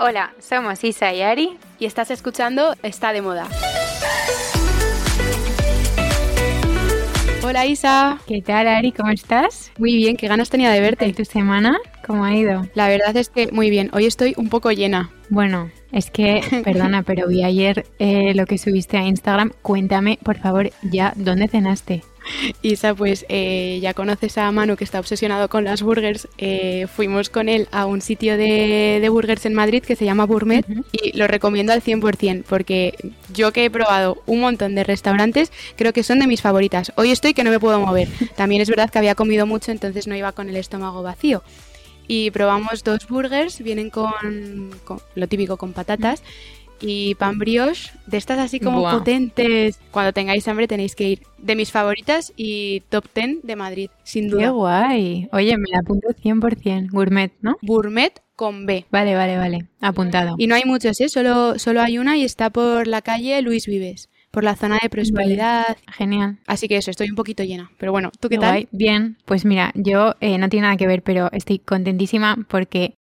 Hola, somos Isa y Ari y estás escuchando Está de Moda. Hola Isa. ¿Qué tal Ari? ¿Cómo estás? Muy bien, qué ganas tenía de verte. ¿Y tu semana? ¿Cómo ha ido? La verdad es que muy bien, hoy estoy un poco llena. Bueno, es que, perdona, pero vi ayer eh, lo que subiste a Instagram. Cuéntame, por favor, ya, ¿dónde cenaste? Isa, pues eh, ya conoces a Manu que está obsesionado con las burgers. Eh, fuimos con él a un sitio de, burgers en Madrid que se llama Gourmet y lo recomiendo al 100% porque yo que he probado un montón de restaurantes, creo que son de mis favoritas. Hoy estoy que no me puedo mover. También es verdad que había comido mucho, entonces no iba con el estómago vacío y probamos dos burgers, vienen con, lo típico con patatas y pan brioche, de estas así como potentes. Cuando tengáis hambre tenéis que ir. De mis favoritas y top 10 de Madrid, sin duda. ¡Qué guay! Oye, me la apunto 100%. Gourmet, ¿no? Gourmet con B. Vale, vale, vale. Apuntado. Y no hay muchos, ¿eh? Solo, solo hay una y está por la calle Luis Vives por la zona de prosperidad. Genial. Así que eso, estoy un poquito llena. Pero bueno, ¿tú qué, tal? Bien, pues mira, yo eh, no tiene nada que ver, pero estoy contentísima porque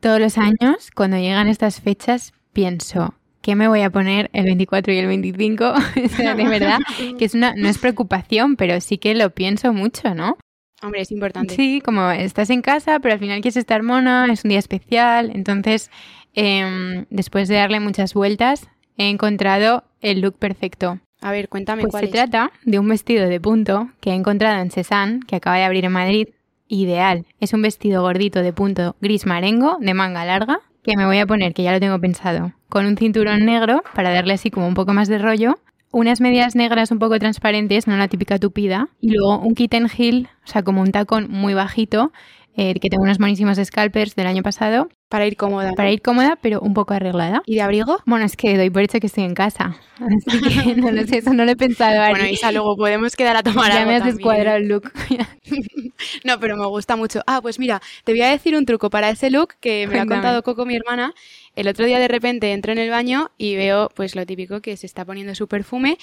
todos los años, cuando llegan estas fechas, pienso, ¿qué me voy a poner el 24 y el 25? o sea, de verdad, que es una, no es preocupación, pero sí que lo pienso mucho, ¿no? Hombre, es importante. Sí, como estás en casa, pero al final quieres estar mona, es un día especial. Entonces, em, después de darle muchas vueltas, he encontrado el look perfecto. A ver, cuéntame pues cuál se trata de un vestido de punto que he encontrado en Cézanne, que acaba de abrir en Madrid. Ideal. Es un vestido gordito de punto gris marengo, de manga larga, que me voy a poner, que ya lo tengo pensado, con un cinturón negro para darle así como un poco más de rollo, unas medias negras un poco transparentes, no la típica tupida, y luego un kitten heel, o sea, como un tacón muy bajito, eh, que tengo unos buenísimos scalpers del año pasado. Para ir cómoda. Para ir cómoda, pero un poco arreglada. ¿Y de abrigo? Bueno, es que doy por hecho que estoy en casa. Así que no lo sé, eso no lo he pensado. Bueno, Isa, luego podemos quedar a tomar Ya me has descuadrado el look. no, pero me gusta mucho. Ah, pues mira, te voy a decir un truco para ese look que me lo ha contado Coco, mi hermana. El otro día de repente entro en el baño y veo pues lo típico que se está poniendo su perfume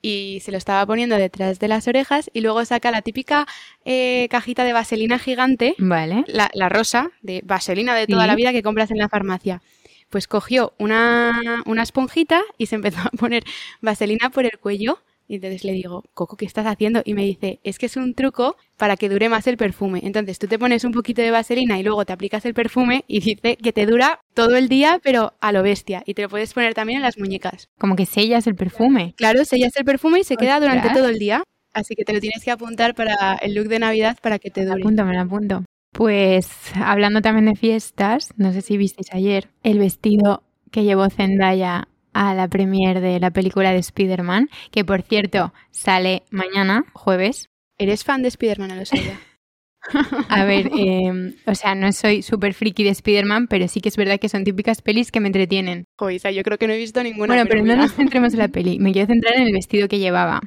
y se lo estaba poniendo detrás de las orejas y luego saca la típica eh, cajita de vaselina gigante, vale. la, la rosa, de vaselina de toda la vida que compras en la farmacia. Pues cogió una, una esponjita y se empezó a poner vaselina por el cuello y entonces le digo, Coco, ¿qué estás haciendo? Y me dice, es que es un truco para que dure más el perfume. Entonces tú te pones un poquito de vaselina y luego te aplicas el perfume y dice que te dura todo el día, pero a lo bestia. Y te lo puedes poner también en las muñecas. Como que sellas el perfume. Claro, sellas el perfume y se queda durante todo el día. Así que te lo tienes que apuntar para el look de Navidad para que te dure. Apunto, me lo apunto. Pues hablando también de fiestas, no sé si visteis ayer el vestido que llevó Zendaya a la premiere de la película de Spider-Man, que por cierto sale mañana, jueves. ¿Eres fan de Spider-Man? No lo sabía. A ver, em, o sea, no soy súper friki de Spider-Man, pero sí que es verdad que son típicas pelis que me entretienen. Joder, yo creo que no he visto ninguna. Bueno, pero, no nos centremos en la peli. Me quiero centrar en el vestido que llevaba.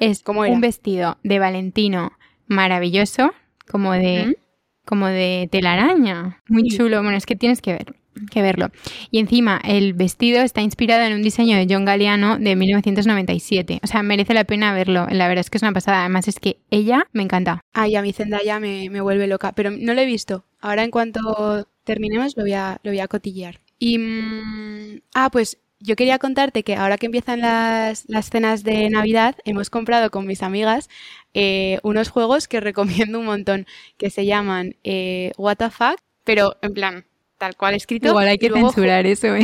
Es un vestido de Valentino maravilloso, como de, como de telaraña. Muy chulo. Bueno, es que tienes que ver que verlo. Y encima, el vestido está inspirado en un diseño de John Galliano de 1997. O sea, merece la pena verlo. La verdad es que es una pasada. Además, es que ella me encanta. Ay, a mi Zendaya me, me vuelve loca. Pero no lo he visto. Ahora, en cuanto terminemos, lo voy a, lo voy a cotillear. Y. Mm, ah, pues yo quería contarte que ahora que empiezan las, las cenas de Navidad, hemos comprado con mis amigas eh, unos juegos que recomiendo un montón, que se llaman eh, What the Fuck, pero en plan, tal cual escrito. Igual hay que censurar eso, ¿eh?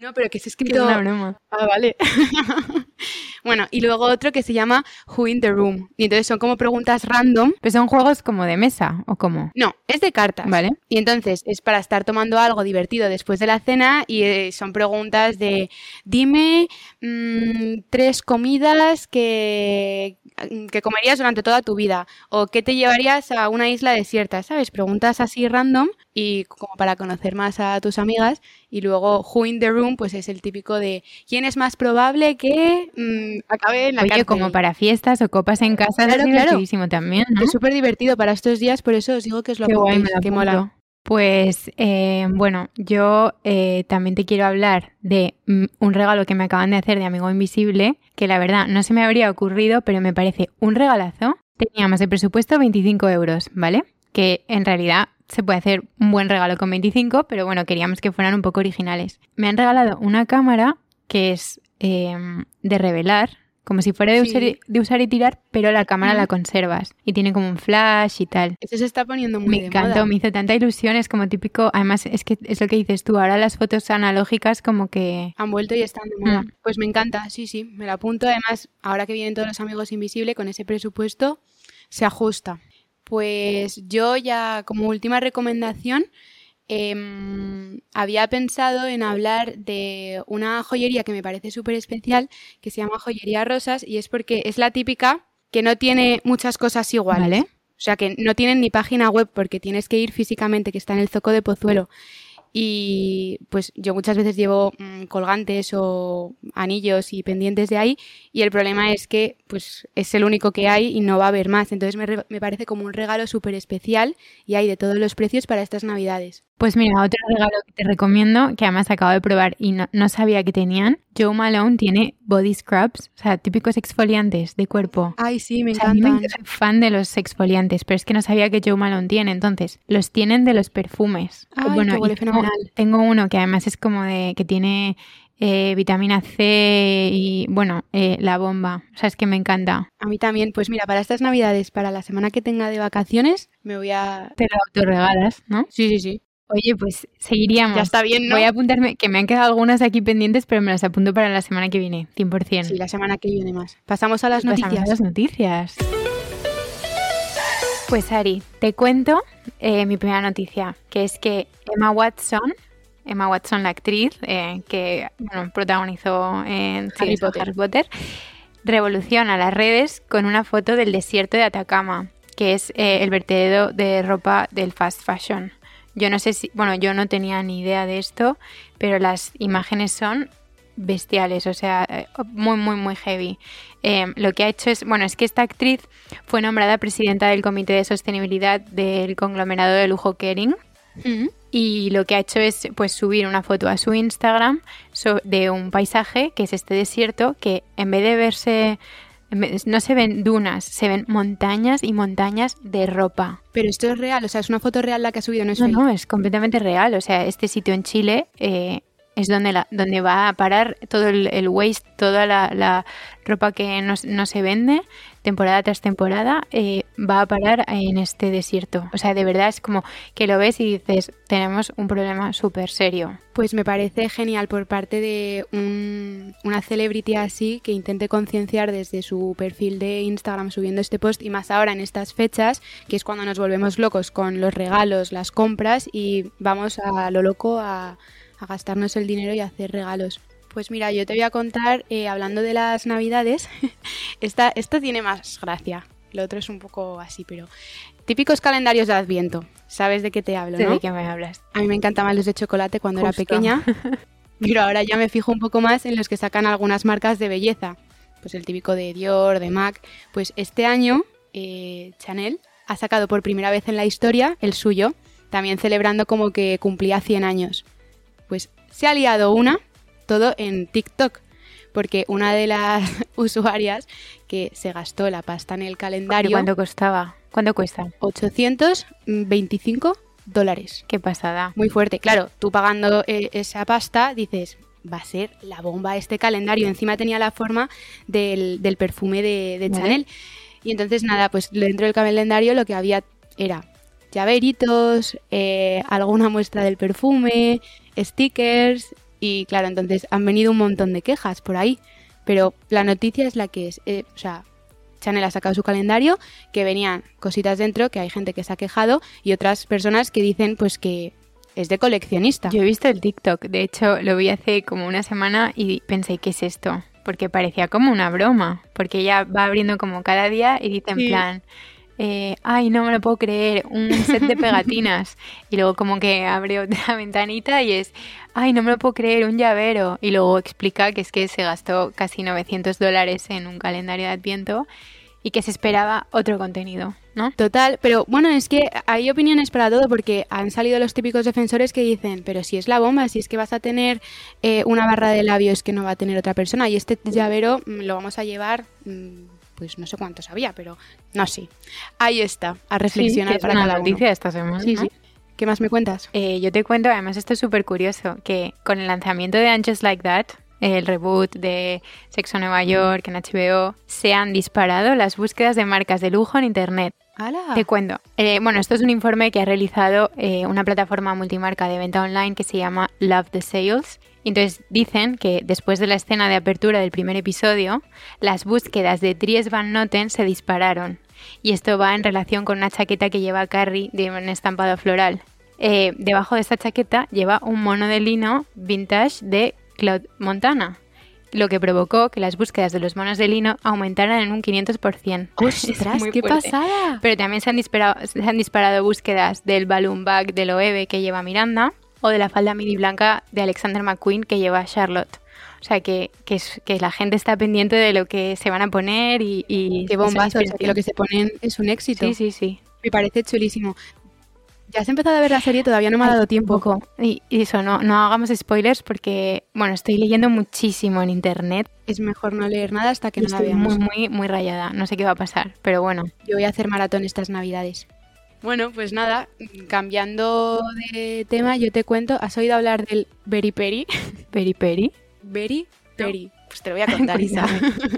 No, pero que es escrito. Es una broma. Ah, vale. bueno, y luego otro que se llama Who in the Room. Y entonces son como preguntas random. ¿Pero son juegos como de mesa o cómo? No, es de cartas. Vale. Y entonces es para estar tomando algo divertido después de la cena y eh, son preguntas de dime mm, tres comidas que, que comerías durante toda tu vida o qué te llevarías a una isla desierta, ¿sabes? Preguntas así random y como para conocer más a tus amigas y luego Who in the Room pues es el típico de quién es más probable que mm, acabe en la Oye, como para fiestas o copas en casa claro, es divertidísimo también, ¿no? Es súper divertido para estos días, por eso os digo que es lo que mola. Pues eh, bueno, yo eh, también te quiero hablar de mm, un regalo que me acaban de hacer de Amigo Invisible, que la verdad no se me habría ocurrido, pero me parece un regalazo. Teníamos de presupuesto 25 euros, ¿vale? que en realidad se puede hacer un buen regalo con 25, pero bueno, queríamos que fueran un poco originales. Me han regalado una cámara que es em, de revelar, como si fuera de, usar, y tirar, pero la cámara la conservas y tiene como un flash y tal. Eso se está poniendo muy Me de encantó, me hizo tanta ilusión, es como típico, además es que es lo que dices tú, ahora las fotos analógicas como que... Han vuelto y están de moda. Mm. Pues me encanta, sí, sí, me la apunto. Además, ahora que vienen todos los amigos invisibles, con ese presupuesto se ajusta. Pues yo ya como última recomendación Em, había pensado en hablar de una joyería que me parece súper especial, que se llama Joyería Rosas, y es porque es la típica que no tiene muchas cosas iguales. O sea, que no tienen ni página web porque tienes que ir físicamente, que está en el Zoco de Pozuelo. Y pues yo muchas veces llevo mm, colgantes o anillos y pendientes de ahí y el problema es que pues es el único que hay y no va a haber más. Entonces me, me parece como un regalo súper especial y hay de todos los precios para estas navidades. Pues mira, otro regalo que te recomiendo, que además acabo de probar y no, sabía que tenían, Joe Malone tiene body scrubs, o sea, típicos exfoliantes de cuerpo. Ay, sí, me encantan. soy fan de los exfoliantes, pero es que no sabía que Joe Malone tiene. Entonces, los tienen de los perfumes. Ay, bueno, huele fenomenal. Tengo uno que además es como de que tiene eh, vitamina C y, bueno, eh, la bomba. O sea, es que me encanta. A mí también. Pues mira, para estas navidades, para la semana que tenga de vacaciones, me voy a... Te lo autorregalas, ¿no? Sí, sí, sí. Oye, pues seguiríamos. Ya está bien, ¿no? Voy a apuntarme, que me han quedado algunas aquí pendientes, pero me las apunto para la semana que viene, 100%. Sí, la semana que viene más. Pasamos a las pues noticias. A las noticias. Pues Ari, te cuento eh, mi primera noticia, que es que Emma Watson, Emma Watson la actriz eh, que protagonizó en Harry, Potter. Harry Potter, revoluciona las redes con una foto del desierto de Atacama, que es eh, el vertedero de ropa del fast fashion. Yo no sé si, bueno, yo no tenía ni idea de esto, pero las imágenes son bestiales, o sea, eh, muy, muy, muy heavy. Em, lo que ha hecho es, bueno, es que esta actriz fue nombrada presidenta del Comité de Sostenibilidad del conglomerado de lujo Kering. Y lo que ha hecho es pues subir una foto a su Instagram de un paisaje que es este desierto que en vez de verse no se ven dunas, se ven montañas y montañas de ropa. Pero esto es real, o sea, es una foto real la que ha subido, no es No, no, es completamente real. O sea, este sitio en Chile eh, es donde, la, donde va a parar todo el, waste, toda la, ropa que no, no, se vende, temporada tras temporada, eh, va a parar en este desierto. O sea, de verdad es como que lo ves y dices, tenemos un problema súper serio. Pues me parece genial por parte de una celebrity así que intente concienciar desde su perfil de Instagram subiendo este post y más ahora en estas fechas, que es cuando nos volvemos locos con los regalos, las compras y vamos a lo loco a a gastarnos el dinero y hacer regalos. Pues mira, yo te voy a contar, eh, hablando de las navidades, esta, esta tiene más gracia. Lo otro es un poco así, pero típicos calendarios de Adviento. ¿Sabes de qué te hablo? ¿De qué me hablas? A mí me encantaban los de chocolate cuando era pequeña, pero ahora ya me fijo un poco más en los que sacan algunas marcas de belleza. Pues el típico de Dior, de MAC. Pues este año eh, Chanel ha sacado por primera vez en la historia el suyo, también celebrando como que cumplía 100 años. Pues se ha liado una, todo en TikTok, porque una de las usuarias que se gastó la pasta en el calendario... ¿Cuánto costaba? ¿Cuánto cuesta? 825 dólares. Qué pasada. Muy fuerte. Claro, tú pagando eh, esa pasta dices, va a ser la bomba este calendario. Encima tenía la forma del, perfume de, Chanel. Y entonces nada, pues dentro del calendario lo que había era llaveritos, eh, alguna muestra del perfume, stickers y claro, entonces han venido un montón de quejas por ahí. Pero la noticia es la que es. Eh, o sea, Chanel ha sacado su calendario, que venían cositas dentro, que hay gente que se ha quejado y otras personas que dicen pues que es de coleccionista. Yo he visto el TikTok, de hecho lo vi hace como una semana y pensé, ¿qué es esto? Porque parecía como una broma, porque ella va abriendo como cada día y dice en plan, eh, ay, no me lo puedo creer, un set de pegatinas. y luego como que abre otra ventanita y es, ay, no me lo puedo creer, un llavero. Y luego explica que es que se gastó casi 900 dólares en un calendario de Adviento y que se esperaba otro contenido, ¿no? Total, pero bueno, es que hay opiniones para todo porque han salido los típicos defensores que dicen, pero si es la bomba, si es que vas a tener eh, una barra de labios que no va a tener otra persona y este llavero mm, lo vamos a llevar... Mm, pues no sé cuántos había, pero no sé. Ahí está, a reflexionar para cada noticia uno. esta semana. Sí, sí. ¿Qué más me cuentas? Eh, yo te cuento, además esto es súper curioso, que con el lanzamiento de And Just Like That, el reboot de Sexo Nueva York en HBO, se han disparado las búsquedas de marcas de lujo en Internet. ¡Hala! Te cuento. Eh, bueno, esto es un informe que ha realizado eh, una plataforma multimarca de venta online que se llama Love the Sales. Y Entonces dicen que después de la escena de apertura del primer episodio, las búsquedas de Dries Van Noten se dispararon. Y esto va en relación con una chaqueta que lleva Carrie de un estampado floral. Eh, debajo de esta chaqueta lleva un mono de lino vintage de Cloud Montana, lo que provocó que las búsquedas de los monos de lino aumentaran en un 500%. Es ¡Ostras, qué fuerte. pasada! Pero también se han, disparado, se han disparado búsquedas del balloon bag de Loewe que lleva Miranda o de la falda midi blanca de Alexander McQueen que lleva Charlotte. O sea, que, que, que la gente está pendiente de lo que se van a poner y... y ¡Qué bombazo! O sea, que lo que se ponen es un éxito. Sí, sí, sí. Me parece chulísimo. ¿Ya has empezado a ver la serie? Todavía no me ha dado tiempo. Poco. Y, y eso, no, no hagamos spoilers porque, bueno, estoy leyendo muchísimo en internet. Es mejor no leer nada hasta que y no la estoy veamos. muy, muy, muy rayada. No sé qué va a pasar, pero bueno. Yo voy a hacer maratón estas navidades. Bueno, pues nada, cambiando de tema, yo te cuento, ¿has oído hablar del Berry Peri? Peri peri. Berry Peri. Pues te lo voy a contar, Isa.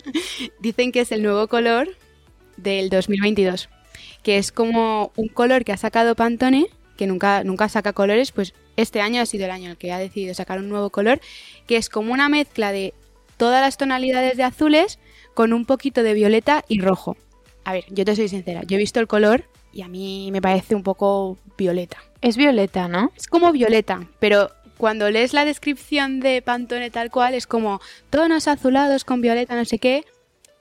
Dicen que es el nuevo color del 2022, que es como un color que ha sacado Pantone, que nunca, nunca saca colores, pues este año ha sido el año en el que ha decidido sacar un nuevo color, que es como una mezcla de todas las tonalidades de azules con un poquito de violeta y rojo. A ver, yo te soy sincera, yo he visto el color y a mí me parece un poco violeta. Es violeta, ¿no? Es como violeta, pero cuando lees la descripción de Pantone tal cual es como tonos azulados con violeta, no sé qué,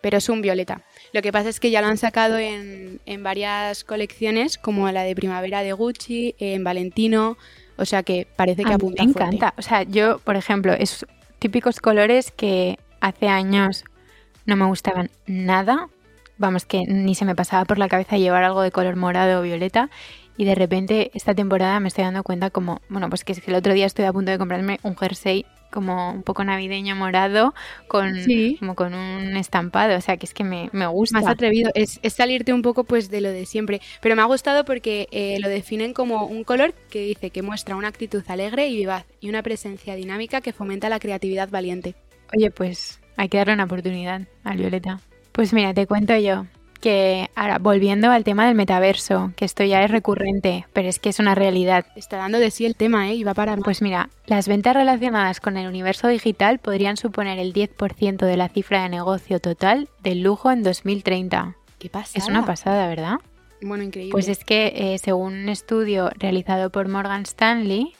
pero es un violeta. Lo que pasa es que ya lo han sacado en, en varias colecciones, como la de primavera de Gucci, en Valentino, o sea que parece que A mí me fuerte. encanta. O sea, yo, por ejemplo, es típicos colores que hace años no me gustaban nada. Vamos, que ni se me pasaba por la cabeza llevar algo de color morado o violeta. Y de repente esta temporada me estoy dando cuenta como, bueno, pues que es que el otro día estoy a punto de comprarme un jersey como un poco navideño morado con Sí. como con un estampado, o sea, que es que me, me gusta. Más atrevido, es, es salirte un poco pues de lo de siempre. Pero me ha gustado porque eh, lo definen como un color que dice que muestra una actitud alegre y vivaz y una presencia dinámica que fomenta la creatividad valiente. Oye, pues hay que darle una oportunidad al Violeta. Pues mira, te cuento yo que ahora volviendo al tema del metaverso, que esto ya es recurrente, pero es que es una realidad. Está dando de sí el tema, ¿eh? Y va para. Pues mira, las ventas relacionadas con el universo digital podrían suponer el 10% de la cifra de negocio total del lujo en 2030. ¿Qué pasa? Es una pasada, ¿verdad? Bueno, increíble. Pues es que eh, según un estudio realizado por Morgan Stanley,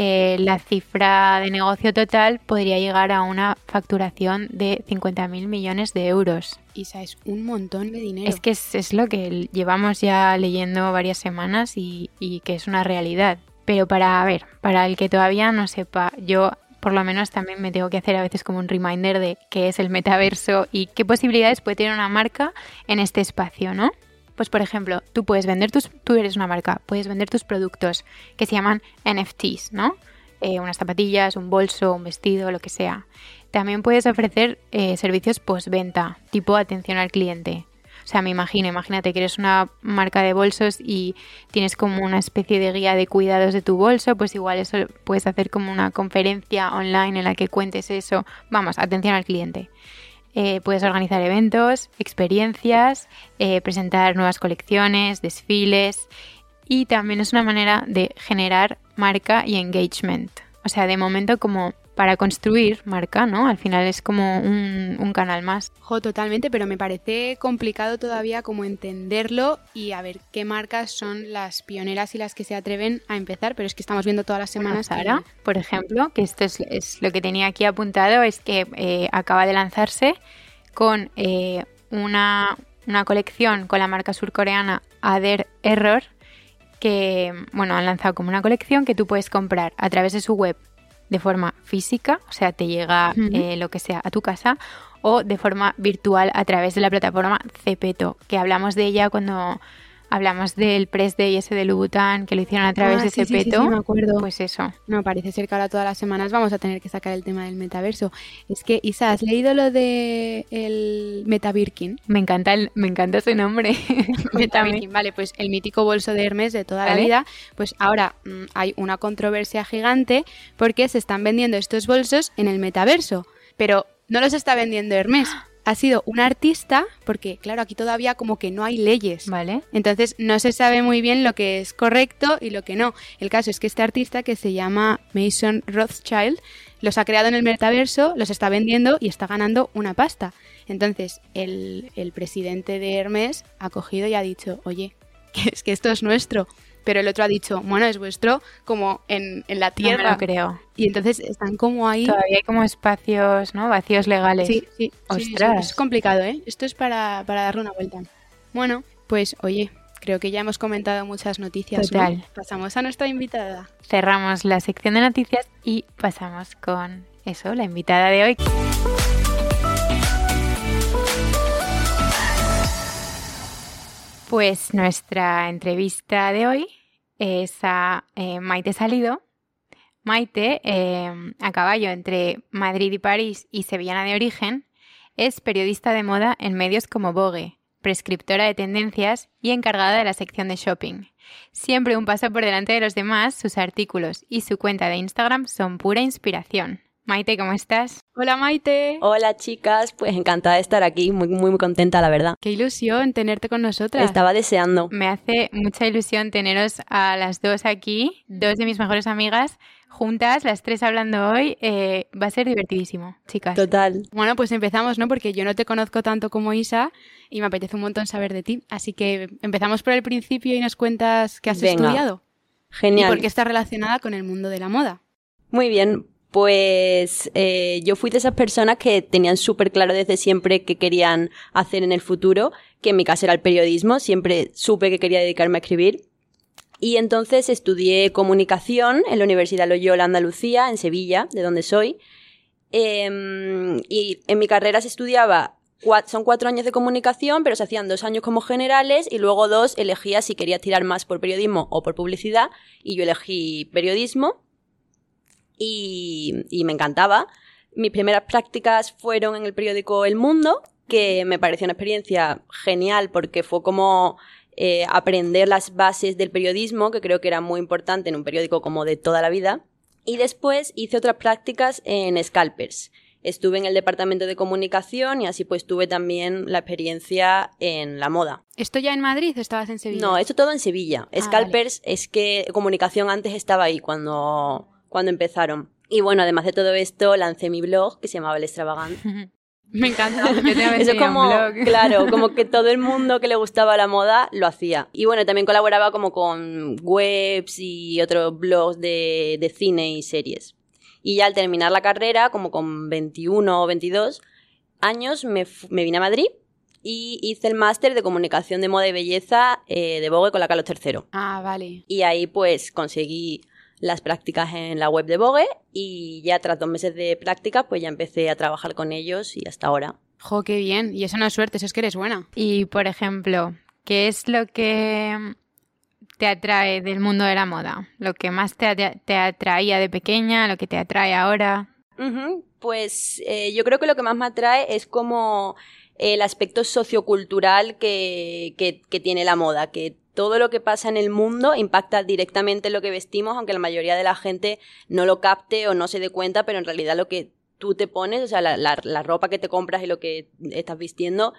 eh, la cifra de negocio total podría llegar a una facturación de 50.000 millones de euros. Isa, es un montón de dinero. Es que es, es lo que llevamos ya leyendo varias semanas y, y que es una realidad. Pero para, a ver, para el que todavía no sepa, yo por lo menos también me tengo que hacer a veces como un reminder de qué es el metaverso y qué posibilidades puede tener una marca en este espacio, ¿no? Pues por ejemplo, tú puedes vender tus, tú eres una marca, puedes vender tus productos que se llaman NFTs, ¿no? Eh, unas zapatillas, un bolso, un vestido, lo que sea. También puedes ofrecer eh, servicios postventa, tipo atención al cliente. O sea, me imagino, imagínate que eres una marca de bolsos y tienes como una especie de guía de cuidados de tu bolso, pues igual eso puedes hacer como una conferencia online en la que cuentes eso. Vamos, atención al cliente. Eh, puedes organizar eventos, experiencias, eh, presentar nuevas colecciones, desfiles y también es una manera de generar marca y engagement. O sea, de momento como para construir marca, ¿no? Al final es como un, un canal más. Jo, totalmente, pero me parece complicado todavía como entenderlo y a ver qué marcas son las pioneras y las que se atreven a empezar, pero es que estamos viendo todas las semanas que- Sara, por ejemplo, que esto es, es lo que tenía aquí apuntado, es que eh, acaba de lanzarse con eh, una, una colección con la marca surcoreana Ader Error, que bueno, han lanzado como una colección que tú puedes comprar a través de su web de forma física, o sea, te llega eh, lo que sea a tu casa, o de forma virtual a través de la plataforma Cepeto, que hablamos de ella cuando hablamos del press day ese de Louboutin que lo hicieron a través Ah, de sí, ese sí, sí, me acuerdo. Pues eso. No, parece ser que ahora todas las semanas vamos a tener que sacar el tema del metaverso. Es que, Isa, ¿has leído lo de el Metabirkin? Me encanta, el, me encanta ese nombre. Metabirkin, vale, pues el mítico bolso de Hermes de toda la vida, pues ahora mm, hay una controversia gigante porque se están vendiendo estos bolsos en el metaverso, pero no los está vendiendo Hermes. Ha sido un artista, porque claro, aquí todavía como que no hay leyes. Vale. Entonces no se sabe muy bien lo que es correcto y lo que no. El caso es que este artista que se llama Mason Rothschild los ha creado en el metaverso, los está vendiendo y está ganando una pasta. Entonces el, el presidente de Hermes ha cogido y ha dicho, oye, que es que esto es nuestro. Pero el otro ha dicho, bueno, es vuestro como en, en la No me tierra. lo creo. y entonces están como ahí... Todavía hay como espacios, ¿no? Vacíos legales. Sí, sí, sí, sí, Ostras. es complicado, ¿eh? Esto es para, para darle una vuelta. Bueno, pues oye, creo que ya hemos comentado muchas noticias. ¿no? Total. Pasamos a nuestra invitada. Cerramos la sección de noticias y pasamos con eso, la invitada de hoy. Pues nuestra entrevista de hoy es a eh, Maite Salido. Maite, eh, a caballo entre Madrid y París y sevillana de origen, es periodista de moda en medios como Vogue, prescriptora de tendencias y encargada de la sección de shopping. Siempre un paso por delante de los demás, sus artículos y su cuenta de Instagram son pura inspiración. Maite, ¿cómo estás? Hola Maite. Hola chicas, pues encantada de estar aquí, muy muy, muy contenta la verdad. Qué ilusión tenerte con nosotras. Estaba deseando. Me hace mucha ilusión teneros a las dos aquí, dos de mis mejores amigas, juntas, las tres hablando hoy. Eh, va a ser divertidísimo, chicas. Total. Bueno, pues empezamos, ¿no? Porque yo no te conozco tanto como Isa y me apetece un montón saber de ti. Así que empezamos por el principio y nos cuentas qué has Venga. estudiado y Genial. por qué está relacionada con el mundo de la moda. Muy bien, pues eh, yo fui de esas personas que tenían súper claro desde siempre que querían hacer en el futuro, que en mi caso era el periodismo, siempre supe que quería dedicarme a escribir. Y entonces estudié comunicación en la Universidad Loyola Andalucía, en Sevilla, de donde soy. Em, y en mi carrera se estudiaba, cua- son cuatro años de comunicación, pero se hacían dos años como generales y luego dos elegía si quería tirar más por periodismo o por publicidad. Y yo elegí periodismo y, y me encantaba. Mis primeras prácticas fueron en el periódico El Mundo, que me pareció una experiencia genial porque fue como eh, aprender las bases del periodismo, que creo que era muy importante en un periódico como de toda la vida. Y después hice otras prácticas en Scalpers. Estuve en el departamento de comunicación y así pues tuve también la experiencia en la moda. ¿Esto ya en Madrid estabas en Sevilla? No, esto todo en Sevilla. Ah, Scalpers es que comunicación antes estaba ahí cuando, cuando empezaron. Y bueno, además de todo esto, lancé mi blog que se llamaba El Extravagante. Me encanta. Eso un como, blog. claro, como que todo el mundo que le gustaba la moda lo hacía. Y bueno, también colaboraba como con webs y otros blogs de, de cine y series. Y ya al terminar la carrera, como con 21 o 22 años, me, me vine a Madrid y hice el máster de comunicación de moda y belleza eh, de Vogue con la Carlos III. Ah, vale. Y ahí pues conseguí las prácticas en la web de Vogue y ya tras dos meses de práctica pues ya empecé a trabajar con ellos y hasta ahora. Jo, qué bien. Y eso no es suerte, eso es que eres buena. Y, por ejemplo, ¿qué es lo que te atrae del mundo de la moda? Lo que más te, atra- te atraía de pequeña, lo que te atrae ahora. Pues eh, yo creo que lo que más me atrae es como el aspecto sociocultural que, que, que tiene la moda, que todo lo que pasa en el mundo impacta directamente en lo que vestimos, aunque la mayoría de la gente no lo capte o no se dé cuenta, pero en realidad lo que tú te pones, o sea, la ropa que te compras y lo que estás vistiendo,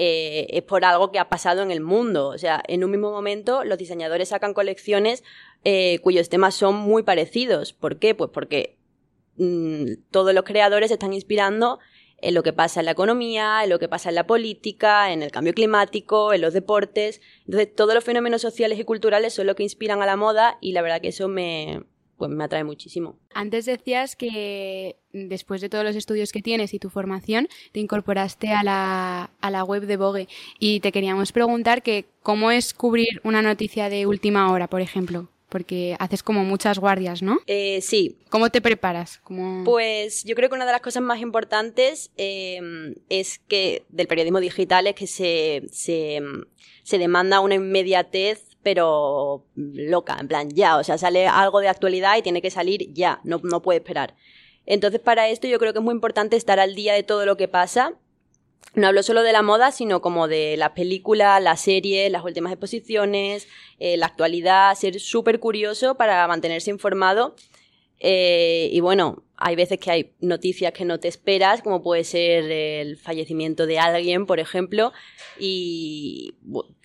eh, es por algo que ha pasado en el mundo. O sea, en un mismo momento los diseñadores sacan colecciones eh, cuyos temas son muy parecidos. ¿Por qué? Pues porque mm, todos los creadores se están inspirando en lo que pasa en la economía, en lo que pasa en la política, en el cambio climático, en los deportes. Entonces, todos los fenómenos sociales y culturales son lo que inspiran a la moda y la verdad que eso me, pues, me atrae muchísimo. Antes decías que después de todos los estudios que tienes y tu formación, te incorporaste a la, a la web de Vogue y te queríamos preguntar que cómo es cubrir una noticia de última hora, por ejemplo. Porque haces como muchas guardias, ¿no? Eh, sí. ¿Cómo te preparas? Pues yo creo que una de las cosas más importantes eh, es que del periodismo digital es que se, se, se demanda una inmediatez pero loca, en plan, ya, o sea, sale algo de actualidad y tiene que salir ya, no, no puede esperar. Entonces, para esto yo creo que es muy importante estar al día de todo lo que pasa. No hablo solo de la moda, sino como de las películas, las series, las últimas exposiciones, eh, la actualidad, ser súper curioso para mantenerse informado. Eh, y bueno, hay veces que hay noticias que no te esperas, como puede ser el fallecimiento de alguien, por ejemplo, y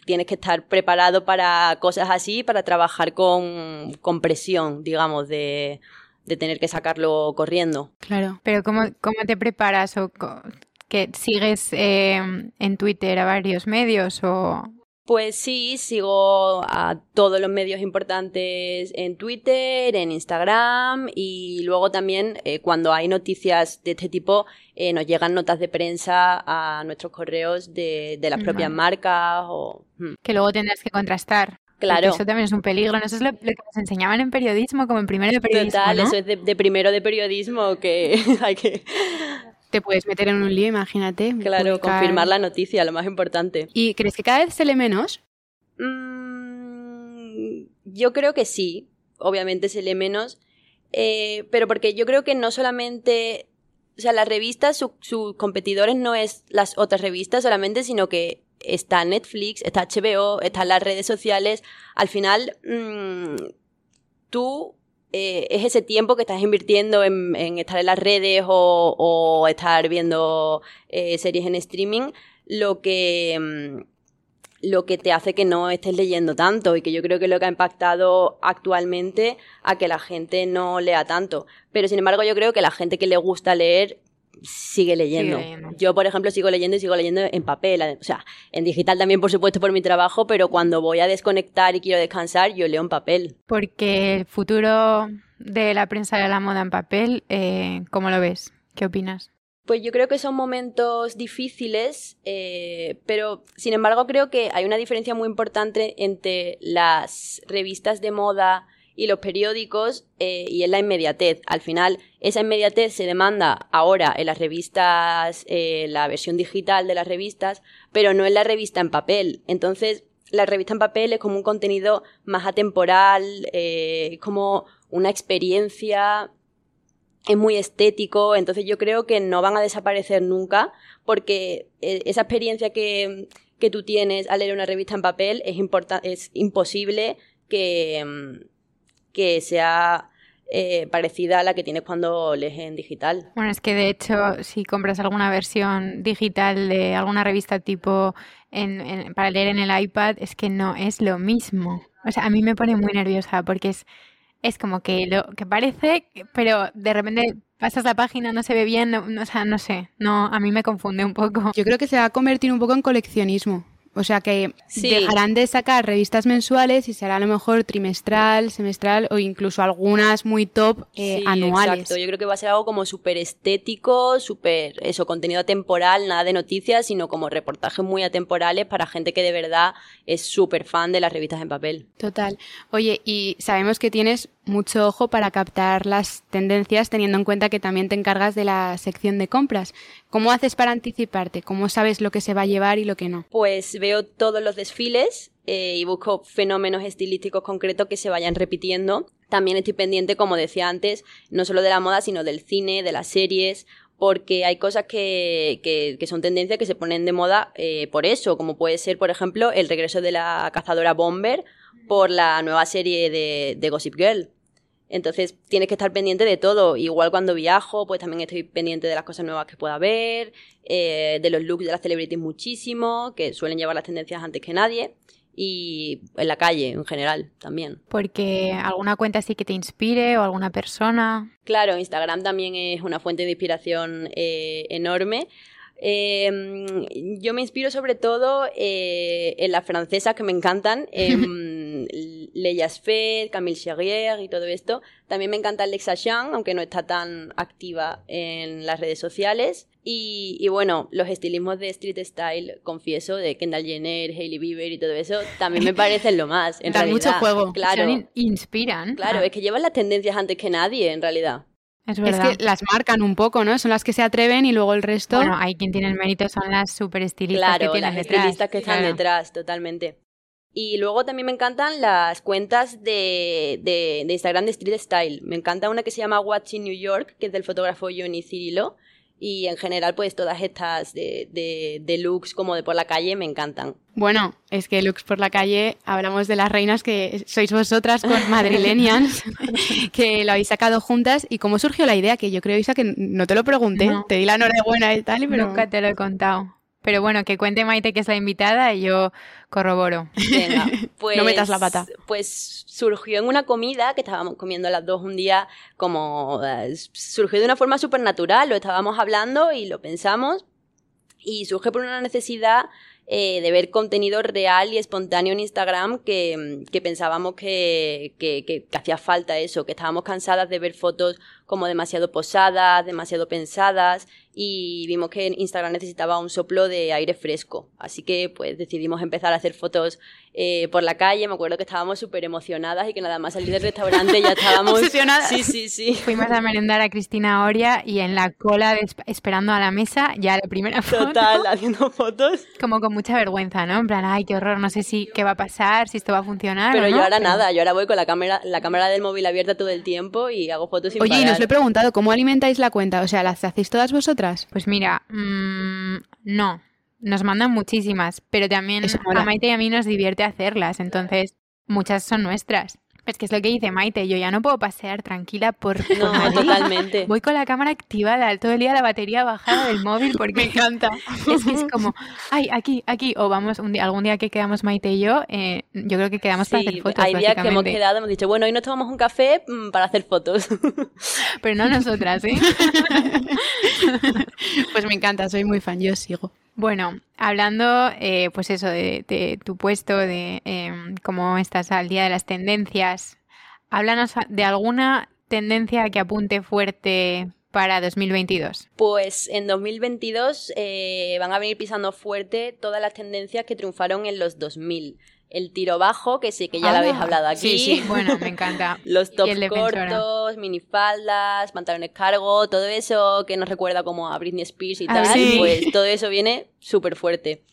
tienes que estar preparado para cosas así, para trabajar con, con presión, digamos, de, de, tener que sacarlo corriendo. Claro. Pero ¿cómo, cómo te preparas que sigues eh, en Twitter a varios medios o, pues sí, sigo a todos los medios importantes en Twitter, en Instagram y luego también eh, cuando hay noticias de este tipo eh, nos llegan notas de prensa a nuestros correos de, las propias marcas o... Hmm. Que luego tendrás que contrastar. Claro. Eso también es un peligro. Eso es lo, que nos enseñaban en periodismo, como en primero de periodismo. Total, eso es de, de primero de periodismo que hay que te puedes meter en un lío, imagínate. Claro, confirmar la noticia, lo más importante. ¿Y crees que cada vez se lee menos? Mm, yo creo que sí, obviamente se lee menos, eh, pero porque yo creo que no solamente, o sea, las revistas, sus competidores no es las otras revistas solamente, sino que está Netflix, está HBO, están las redes sociales. Al final, mm, tú eh, es ese tiempo que estás invirtiendo en, estar en las redes o, estar viendo eh, series en streaming lo que, mm, lo que te hace que no estés leyendo tanto y que yo creo que es lo que ha impactado actualmente a que la gente no lea tanto. Pero sin embargo yo creo que la gente que le gusta leer sigue leyendo. Yo, por ejemplo, sigo leyendo y sigo leyendo en papel, o sea, en digital también, por supuesto, por mi trabajo, pero cuando voy a desconectar y quiero descansar, yo leo en papel. Porque el futuro de la prensa de la moda en papel, eh, ¿cómo lo ves? ¿Qué opinas? Pues yo creo que son momentos difíciles, eh, pero sin embargo creo que hay una diferencia muy importante entre las revistas de moda y los periódicos eh, y es la inmediatez. Al final, esa inmediatez se demanda ahora en las revistas, eh, la versión digital de las revistas, pero no en la revista en papel. Entonces, la revista en papel es como un contenido más atemporal, eh, como una experiencia, es muy estético, entonces yo creo que no van a desaparecer nunca, porque esa experiencia que, que tú tienes al leer una revista en papel es, es imposible que mm, que sea eh, parecida a la que tienes cuando lees en digital. Bueno, es que de hecho, si compras alguna versión digital de alguna revista tipo en, para leer en el iPad, es que no es lo mismo. O sea, a mí me pone muy nerviosa porque es, es como que lo que parece, pero de repente pasas la página, no se ve bien, o sea, no sé, no, a mí me confunde un poco. Yo creo que se va a convertir un poco en coleccionismo. O sea que dejarán de sacar revistas mensuales y será a lo mejor trimestral, semestral o incluso algunas muy top eh, anuales. Exacto, yo creo que va a ser algo como súper estético, súper, eso, contenido atemporal, nada de noticias, sino como reportajes muy atemporales para gente que de verdad es súper fan de las revistas en papel. Total. Oye, y sabemos que tienes mucho ojo para captar las tendencias, teniendo en cuenta que también te encargas de la sección de compras. ¿Cómo haces para anticiparte? ¿Cómo sabes lo que se va a llevar y lo que no? Pues veo todos los desfiles eh, y busco fenómenos estilísticos concretos que se vayan repitiendo. También estoy pendiente, como decía antes, no solo de la moda, sino del cine, de las series, porque hay cosas que, que, son tendencias que se ponen de moda eh, por eso, como puede ser, por ejemplo, el regreso de la cazadora Bomber por la nueva serie de, de Gossip Girl. Entonces tienes que estar pendiente de todo. Igual cuando viajo, pues también estoy pendiente de las cosas nuevas que pueda ver, eh, de los looks de las celebrities muchísimo, que suelen llevar las tendencias antes que nadie. Y en la calle en general también. Porque alguna cuenta así que te inspire o alguna persona. Claro, Instagram también es una fuente de inspiración eh, enorme. Em, yo me inspiro sobre todo eh, en las francesas que me encantan, en Leia Sfed, Camille Cherrier y todo esto. También me encanta Alexa Chang, aunque no está tan activa en las redes sociales. Y, y, bueno, los estilismos de street style, confieso, de Kendall Jenner, Hailey Bieber y todo eso, también me parecen lo más. En Dan realidad. mucho juego. Claro, in- inspiran. claro, Ah, es que llevan las tendencias antes que nadie, en realidad. es Es verdad. que las marcan un poco, ¿no? Son las que se atreven y luego el resto. Bueno, hay quien tiene el mérito, son las super estilistas Claro, que tienen las detrás. estilistas que están claro. detrás, totalmente. Y luego también me encantan las cuentas de, de, de Instagram de Street Style. Me encanta una que se llama Watching New York, que es del fotógrafo Johnny Cirilo. Y en general, pues todas estas de, de, de looks como de por la calle me encantan. Bueno, es que Lux por la calle, hablamos de las reinas que sois vosotras con Madrilenians, que lo habéis sacado juntas. ¿Y cómo surgió la idea? Que yo creo, Isa, que no te lo pregunté. No. Te di la enhorabuena y tal, pero Nunca te lo he contado. Pero bueno, que cuente Maite que es la invitada y yo corroboro. Venga, pues, No metas la pata. Pues surgió en una comida que estábamos comiendo las dos un día, como eh, surgió de una forma súper natural, lo estábamos hablando y lo pensamos, y surge por una necesidad eh, de ver contenido real y espontáneo en Instagram que, que pensábamos que, que, que- que hacía falta eso, que estábamos cansadas de ver fotos como demasiado posadas, demasiado pensadas y vimos que Instagram necesitaba un soplo de aire fresco. Así que pues decidimos empezar a hacer fotos eh, por la calle. Me acuerdo que estábamos súper emocionadas y que nada más salir del restaurante ya estábamos... Obsesionadas. Sí, sí, sí. Fuimos a merendar a Cristina Oria y en la cola de esp- esperando a la mesa, ya la primera foto, Total, haciendo fotos. como con mucha vergüenza, ¿no? En plan, ay, qué horror, no sé si qué va a pasar, si esto va a funcionar. Pero o yo no, ahora pero- nada, yo ahora voy con la cámara, la cámara del móvil abierta todo el tiempo y hago fotos sin Oye, y nos lo he preguntado, ¿cómo alimentáis la cuenta? O sea, ¿las hacéis todas vosotras? Pues mira, mm, no, nos mandan muchísimas, pero también a Maite y a mí nos divierte hacerlas, entonces muchas son nuestras. Es que es lo que dice Maite, yo ya no puedo pasear tranquila por, por No, Madrid. totalmente. Voy con la cámara activada, todo el día la batería bajada del móvil porque encanta. es que es como, ay, aquí, aquí, o vamos, un día, algún día que quedamos Maite y yo, eh, yo creo que quedamos para hacer fotos, hay días que hemos quedado, hemos dicho, bueno, hoy nos tomamos un café mm, para hacer fotos. pero no nosotras, ¿eh? Pues me encanta, soy muy fan, yo sigo. Bueno, hablando, eh, pues eso, de, de tu puesto, de em, cómo estás al día de las tendencias, háblanos de alguna tendencia que apunte fuerte para 2022. Pues en 2022 eh, van a venir pisando fuerte todas las tendencias que triunfaron en los 2000. El tiro bajo, que sí que ya lo habéis Ah, hablado aquí. Sí, sí, bueno, me encanta. Los tops cortos, minifaldas, pantalones cargo, todo eso que nos recuerda como a Britney Spears y Ah, tal, sí. pues todo eso viene súper fuerte.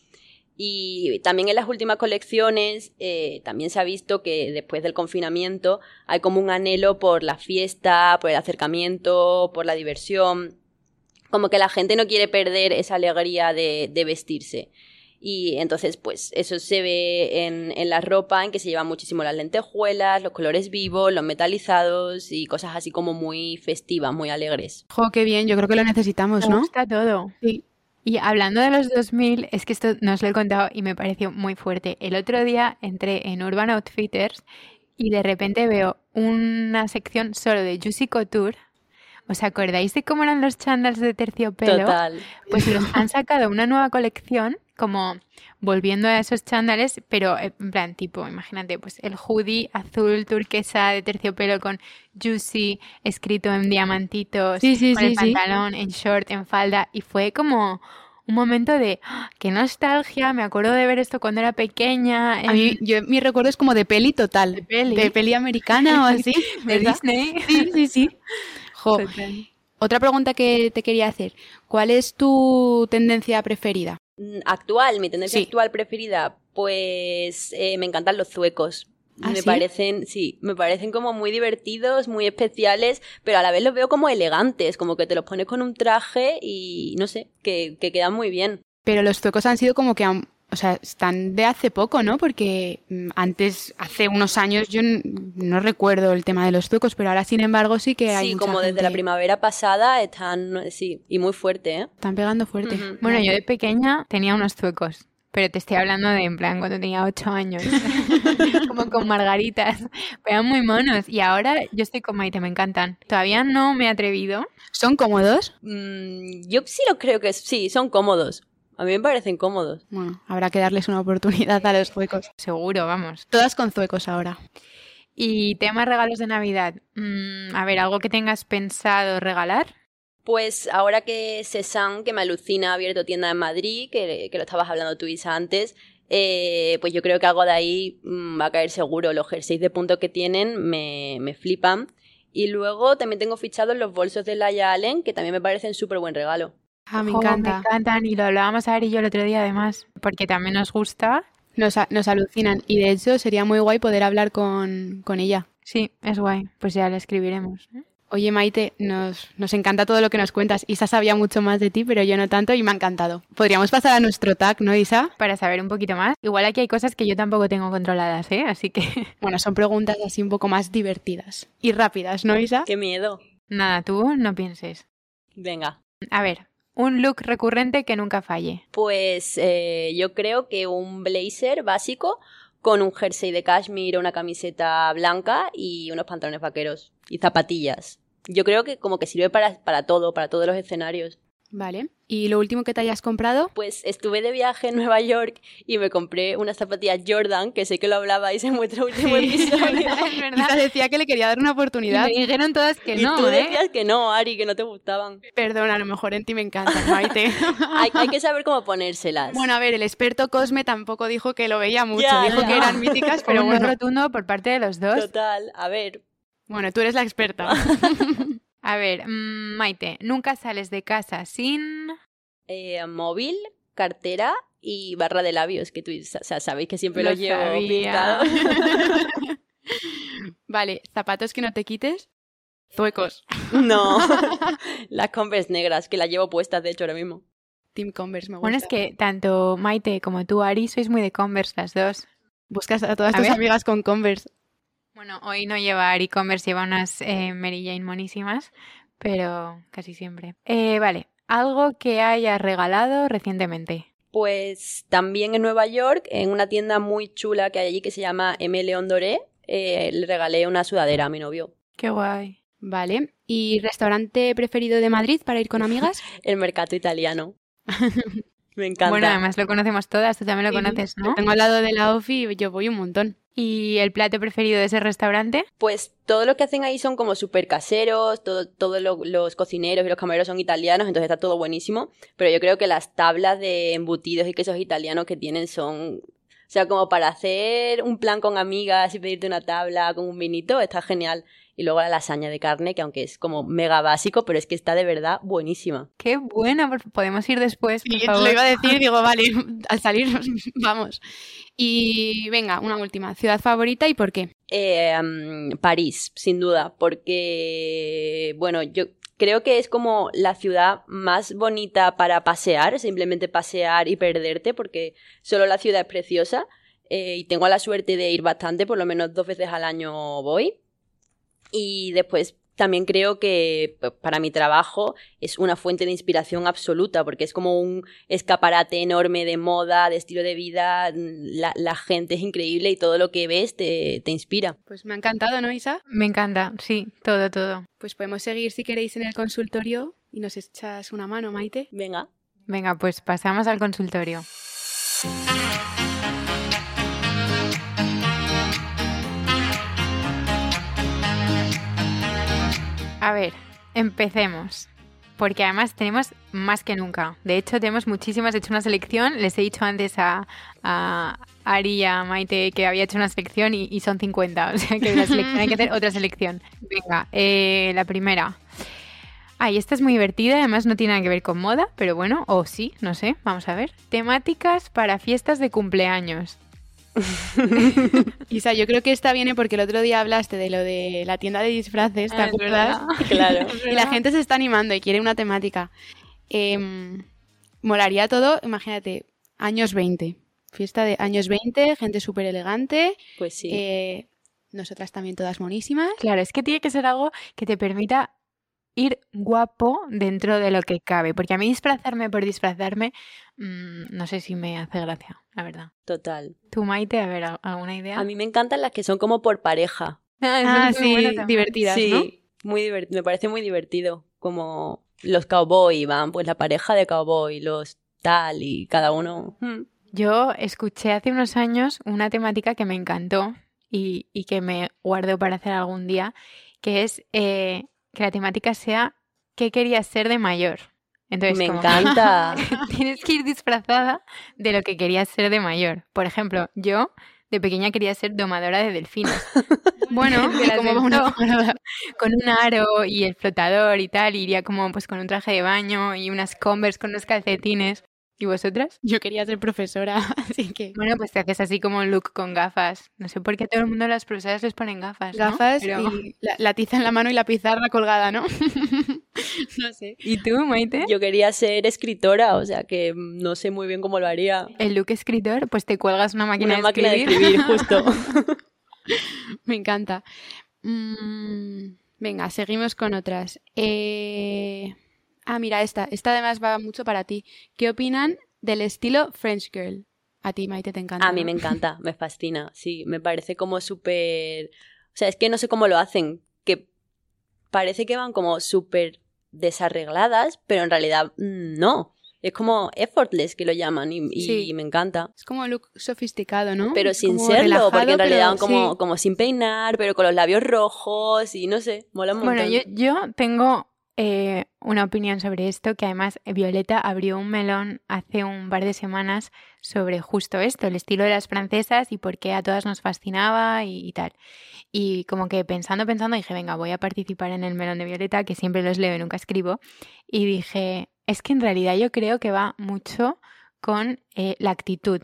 Y también en las últimas colecciones eh, también se ha visto que después del confinamiento hay como un anhelo por la fiesta, por el acercamiento, por la diversión. Como que la gente no quiere perder esa alegría de, de vestirse. Y entonces, pues eso se ve en, en la ropa, en que se llevan muchísimo las lentejuelas, los colores vivos, los metalizados y cosas así como muy festivas, muy alegres. Jo, qué bien, yo creo que lo necesitamos, Me ¿no? gusta todo. Sí. Y hablando de los 2000, es que esto no os lo he contado y me pareció muy fuerte. El otro día entré en Urban Outfitters y de repente veo una sección solo de Juicy Couture. ¿Os acordáis de cómo eran los chandals de terciopelo? Total. Pues los han sacado una nueva colección, como volviendo a esos chándales, pero eh, en plan tipo, imagínate, pues el hoodie azul turquesa de terciopelo con juicy escrito en diamantitos, Sí, sí, con el sí, sí. pantalón en short, en falda, y fue como un momento de ¡ah! qué nostalgia, me acuerdo de ver esto cuando era pequeña, A mí, yo, mi recuerdo es como de peli total. De peli. americana o así. de. Disney. Sí, sí, sí. Jo, otra pregunta que te quería hacer. ¿Cuál es tu tendencia preferida? Mm, Actual, mi tendencia Sí. actual preferida, pues eh, me encantan los zuecos. ¿Ah, me sí? parecen, sí, me parecen como muy divertidos, muy especiales, pero a la vez los veo como elegantes, como que te los pones con un traje y no sé, que, que quedan muy bien. Pero los zuecos han sido como que, aún- o sea, están de hace poco, ¿no? Porque mm, antes, hace unos años, yo no recuerdo el tema de los zuecos, pero ahora, sin embargo, sí que hay Sí, mucha como desde la primavera pasada están, sí, y muy fuerte, ¿eh? Están pegando fuerte. Bueno, yo de pequeña tenía unos zuecos, pero te estoy hablando de en plan cuando tenía ocho años, como con margaritas, pero eran muy monos y ahora yo estoy con Maite, me encantan. Todavía no me he atrevido, ¿Son cómodos? Mm, yo sí lo creo que sí, son cómodos. A mí me parecen cómodos. Bueno, habrá que darles una oportunidad a los zuecos. seguro, vamos. Todas con zuecos ahora. Y tema regalos de Navidad, mm, a ver, algo que tengas pensado regalar. Pues ahora que Cézanne, que me alucina, ha abierto tienda en Madrid, que, que lo estabas hablando tú, Isa, antes, eh, pues yo creo que algo de ahí mm, va a caer seguro. Los jerseys de punto que tienen me, me flipan. Y luego también tengo fichados los bolsos de Laia Allen, que también me parecen súper buen regalo. Ah, me encanta. Me encantan y lo hablábamos Ari y yo el otro día además, porque también nos gusta. Nos, a- nos alucinan. Y de hecho sería muy guay poder hablar con, con ella. Sí, es guay. Pues ya le escribiremos. ¿eh? Oye, Maite, nos, nos encanta todo lo que nos cuentas. Isa sabía mucho más de ti, pero yo no tanto y me ha encantado. Podríamos pasar a nuestro tag, ¿no, Isa? Para saber un poquito más. Igual aquí hay cosas que yo tampoco tengo controladas, ¿eh? Así que Bueno, son preguntas así un poco más divertidas y rápidas, ¿no, Isa? ¡Qué miedo! nada, tú no pienses. Venga. A ver, un look recurrente que nunca falle. Pues eh, yo creo que un blazer básico con un jersey de cashmere, una camiseta blanca y unos pantalones vaqueros y zapatillas. Yo creo que como que sirve para, para todo, para todos los escenarios. Vale. ¿Y lo último que te hayas comprado? Pues estuve de viaje en Nueva York y me compré unas zapatillas Jordan, que sé que lo hablabais en vuestro último episodio. es verdad. decía que le quería dar una Y oportunidad. me dijeron todas que y no, tú ¿eh? decías que no, Ari, que no te gustaban. Perdona, a lo mejor en ti me encanta, Maite. Hay, hay que saber cómo ponérselas. bueno, a ver, el experto Cosme tampoco dijo que lo veía mucho. Ya, dijo ya. que eran míticas, pero un bueno. rotundo por parte de los dos. Total, a ver, Bueno, tú eres la experta. A ver, mm, Maite, nunca sales de casa sin... eh, móvil, cartera y barra de labios, que tú o sea, sabéis que siempre Lo los llevo sabía. Vale, zapatos que no te quites. Zuecos. No, las Converse negras, que las llevo puestas, de hecho, ahora mismo. Team Converse me gusta. Bueno, es que tanto Maite como tú, Ari, sois muy de Converse las dos. Buscas a todas A tus ver. amigas con Converse. Bueno, hoy no lleva Ari Converse, lleva unas eh, Mary Jane monísimas, pero casi siempre. Eh, vale, algo que hayas regalado recientemente. Pues también en Nueva York, en una tienda muy chula que hay allí que se llama M. León Doré, eh, le regalé una sudadera a mi novio. Qué guay. Vale. ¿Y restaurante preferido de Madrid para ir con amigas? El mercado italiano. Me encanta. Bueno, además lo conocemos todas, tú también lo Sí, conoces, ¿no? Tengo al lado de la OFI y yo voy un montón. ¿Y el plato preferido de ese restaurante? Pues todo lo que hacen ahí son como súper caseros, todo, todos lo- los cocineros y los camareros son italianos, entonces está todo buenísimo. Pero yo creo que las tablas de embutidos y quesos italianos que tienen son. O sea, como para hacer un plan con amigas y pedirte una tabla con un vinito, está genial. Y luego la lasaña de carne, que aunque es como mega básico, pero es que está de verdad buenísima. Qué buena, podemos ir después, por Sí, favor. lo iba a decir, digo, vale, al salir, vamos. Y venga, una última. ¿Ciudad favorita y por qué? Eh, mm, París, sin duda, porque, bueno, yo creo que es como la ciudad más bonita para pasear, simplemente pasear y perderte, porque solo la ciudad es preciosa eh, y tengo la suerte de ir bastante, por lo menos dos veces al año voy. Y después también creo que para mi trabajo es una fuente de inspiración absoluta, porque es como un escaparate enorme de moda, de estilo de vida, la, la gente es increíble y todo lo que ves te, te inspira. Pues me ha encantado, ¿no, Isa? Me encanta, sí, todo, todo. Pues podemos seguir si queréis en el consultorio y nos echas una mano, Maite. Venga. Venga, pues pasamos al consultorio. A ver, empecemos. Porque además tenemos más que nunca. De hecho, tenemos muchísimas. He hecho una selección. Les he dicho antes a, a Ari y a Maite que había hecho una selección y, son 50. O sea que hay que hacer otra selección. Venga, eh, la primera. Ay, esta es muy divertida, además no tiene nada que ver con moda, pero bueno, o sí, no sé, vamos a ver. Temáticas para fiestas de cumpleaños. Isa, yo creo que esta viene porque el otro día hablaste de lo de la tienda de disfraces, ¿te Ah, acuerdas? Claro. Y la gente se está animando y quiere una temática. Em, molaría todo, imagínate, años 20. Fiesta de años 20, gente súper elegante. Pues sí. eh, nosotras también todas monísimas. Claro, es que tiene que ser algo que te permita ir guapo dentro de lo que cabe, porque a mí disfrazarme por disfrazarme, mm, no sé si me hace gracia, la verdad. Total. ¿Tú, Maite, a ver, ¿al- alguna idea? A mí me encantan las que son como por pareja. Ah, muy sí, bueno divertidas, sí, ¿no? muy divertido. Me parece muy divertido. Como los cowboy van, pues la pareja de cowboy, los tal y cada uno. hmm. Yo escuché hace unos años una temática que me encantó y, y que me guardo para hacer algún día, que es eh, que la temática sea qué querías ser de mayor. Entonces, Me como- encanta. tienes que ir disfrazada de lo que querías ser de mayor. Por ejemplo, yo de pequeña quería ser domadora de delfines. Bueno, Me ¿y las cómo va una con un aro y el flotador y tal, iría como pues con un traje de baño y unas Converse con unos calcetines. ¿Y vosotras? Yo quería ser profesora, así que... Bueno, pues te haces así como un look con gafas. No sé por qué a todo el mundo las profesoras les ponen gafas. ¿no? Gafas Pero- y la, la tiza en la mano y la pizarra colgada, ¿no? no sé. ¿Y tú, Maite? Yo quería ser escritora, o sea que no sé muy bien cómo lo haría. El look escritor, pues te cuelgas una máquina, Una de, máquina de escribir. escribir, justo. Me encanta. Mm, venga, seguimos con otras. Eh, Ah, mira, esta. Esta además va mucho para ti. ¿Qué opinan del estilo French Girl? A ti, Maite, te encanta. A mí ¿no? me encanta, me fascina, sí, me parece como súper... O sea, es que no sé cómo lo hacen, que parece que van como súper desarregladas, pero en realidad mm, no. Es como effortless que lo llaman y, y Sí. me encanta. Es como look sofisticado, ¿no? Pero sin como serlo, relajado, porque en realidad van como, sí. como sin peinar, pero con los labios rojos y no sé, mola un montón. Bueno, yo, yo tengo eh, una opinión sobre esto, que además Violeta abrió un melón hace un par de semanas sobre justo esto, el estilo de las francesas y por qué a todas nos fascinaba y, y tal. Y como que pensando, pensando, dije, venga, voy a participar en el melón de Violeta, que siempre los leo y nunca escribo. Y dije, es que en realidad yo creo que va mucho con eh, la actitud.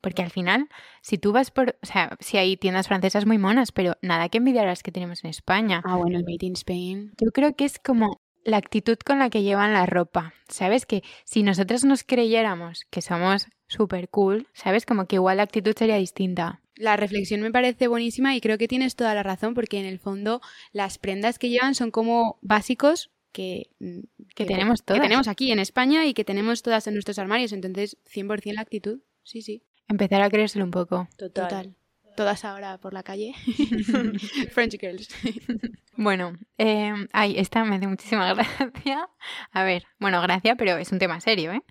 Porque al final, si tú vas por, o sea, si hay tiendas francesas muy monas, pero nada que envidiar a las que tenemos en España. Ah, bueno, el Made in Spain. Yo creo que es como la actitud con la que llevan la ropa. ¿Sabes? Que si nosotros nos creyéramos que somos súper cool, ¿sabes? Como que igual la actitud sería distinta. La reflexión me parece buenísima y creo que tienes toda la razón porque en el fondo las prendas que llevan son como básicos que, mm, Que tenemos que todas. tenemos aquí en España y que tenemos todas en nuestros armarios. Entonces, 100% la actitud. Sí, sí. Empezar a creérselo un poco. Total. Total. Todas ahora por la calle. French girls. Bueno, eh, ay, esta me hace muchísima gracia. A ver, bueno, gracia, pero es un tema serio, ¿eh?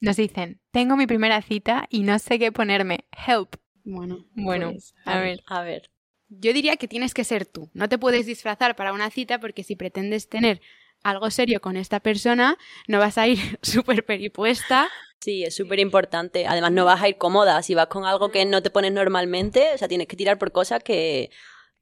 Nos dicen, tengo mi primera cita y no sé qué ponerme. Help. Bueno, Bueno, pues, a ver. A ver, Yo diría que tienes que ser tú. No te puedes disfrazar para una cita porque si pretendes tener algo serio con esta persona, no vas a ir súper peripuesta. sí, es súper importante. Además, no vas a ir cómoda. Si vas con algo que no te pones normalmente, o sea, tienes que tirar por cosas que,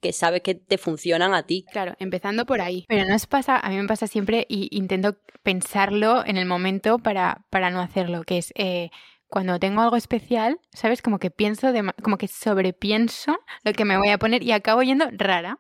que sabes que te funcionan a ti. Claro, empezando por ahí. Pero no os pasa, a mí me pasa siempre y intento pensarlo en el momento para, para no hacerlo, que es eh, cuando tengo algo especial, ¿sabes? Como que pienso, de, como que sobrepienso lo que me voy a poner y acabo yendo rara.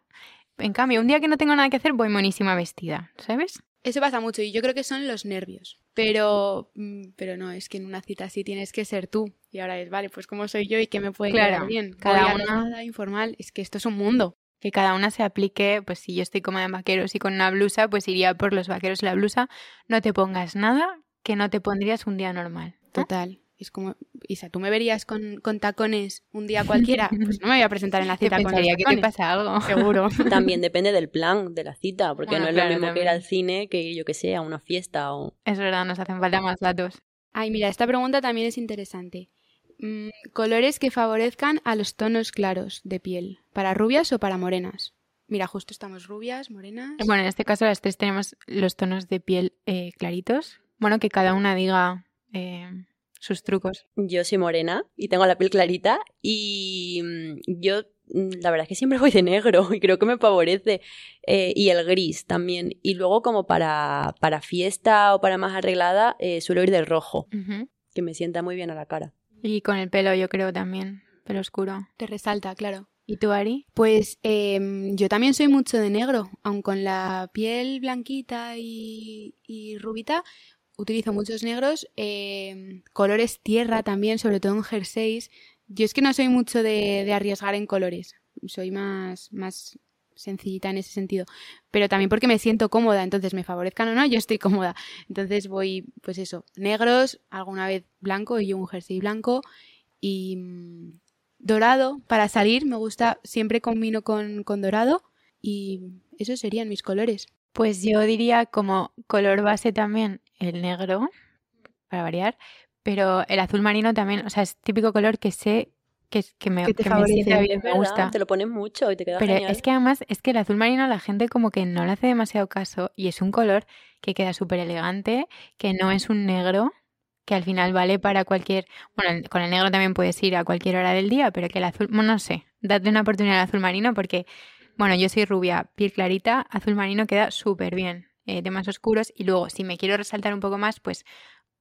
En cambio, un día que no tengo nada que hacer, voy monísima vestida, ¿sabes? Eso pasa mucho y yo creo que son los nervios. Pero, mm, pero no, es que en una cita así tienes que ser tú. Y ahora es, vale, pues cómo soy yo y qué me puede Claro, quedar bien. cada una- nada informal. Es que esto es un mundo. Que cada una se aplique, pues si yo estoy cómoda en vaqueros y con una blusa, pues iría por los vaqueros y la blusa. No te pongas nada que no te pondrías un día normal. ¿no? Total. Es como, Isa, ¿tú me verías con, con tacones un día cualquiera? Pues no me voy a presentar en la cita con pensaría que te tacones. pasa algo. Seguro. También depende del plan de la cita, porque Bueno, no es claro, lo mismo que ir al cine que yo que sé, a una fiesta o... Es verdad, nos hacen falta más datos. Ay, mira, esta pregunta también es interesante. Mm, colores que favorezcan a los tonos claros de piel, ¿para rubias o para morenas? Mira, justo estamos rubias, morenas. Bueno, en este caso las tres tenemos los tonos de piel eh, claritos. Bueno, que cada una diga eh, sus trucos. Yo soy morena y tengo la piel clarita y mm, yo mm, la verdad es que siempre voy de negro y creo que me favorece. Eh, y el gris también. Y luego como para, para fiesta o para más arreglada eh, suelo ir del rojo, que me sienta muy bien a la cara. Y con el pelo yo creo también, pelo oscuro. Te resalta, claro. ¿Y tú, Ari? Pues em, yo también soy mucho de negro, aun con la piel blanquita y, y rubita, utilizo muchos negros, em, colores tierra también, sobre todo en jerseys. Yo es que no soy mucho de, arriesgar en colores, soy más, más sencillita en ese sentido, pero también porque me siento cómoda, entonces me favorezcan o no, yo estoy cómoda. Entonces voy, pues eso, negros, alguna vez blanco y yo un jersey blanco y mm, dorado para salir, me gusta, siempre combino con, con dorado y esos serían mis colores. Pues yo diría como color base también el negro, para variar, pero el azul marino también, o sea, es típico color que sé que, que me, Que te que me sienta bien, me gusta. Te lo pones mucho y te queda Pero genial. es que además, es que el azul marino la gente como que no le hace demasiado caso y es un color que queda súper elegante, que no es un negro, que al final vale para cualquier... Bueno, con el negro también puedes ir a cualquier hora del día, pero que el azul... Bueno, no sé, dadle una oportunidad al azul marino porque, bueno, yo soy rubia, piel clarita, azul marino queda súper bien. Eh, temas oscuros y luego, si me quiero resaltar un poco más, pues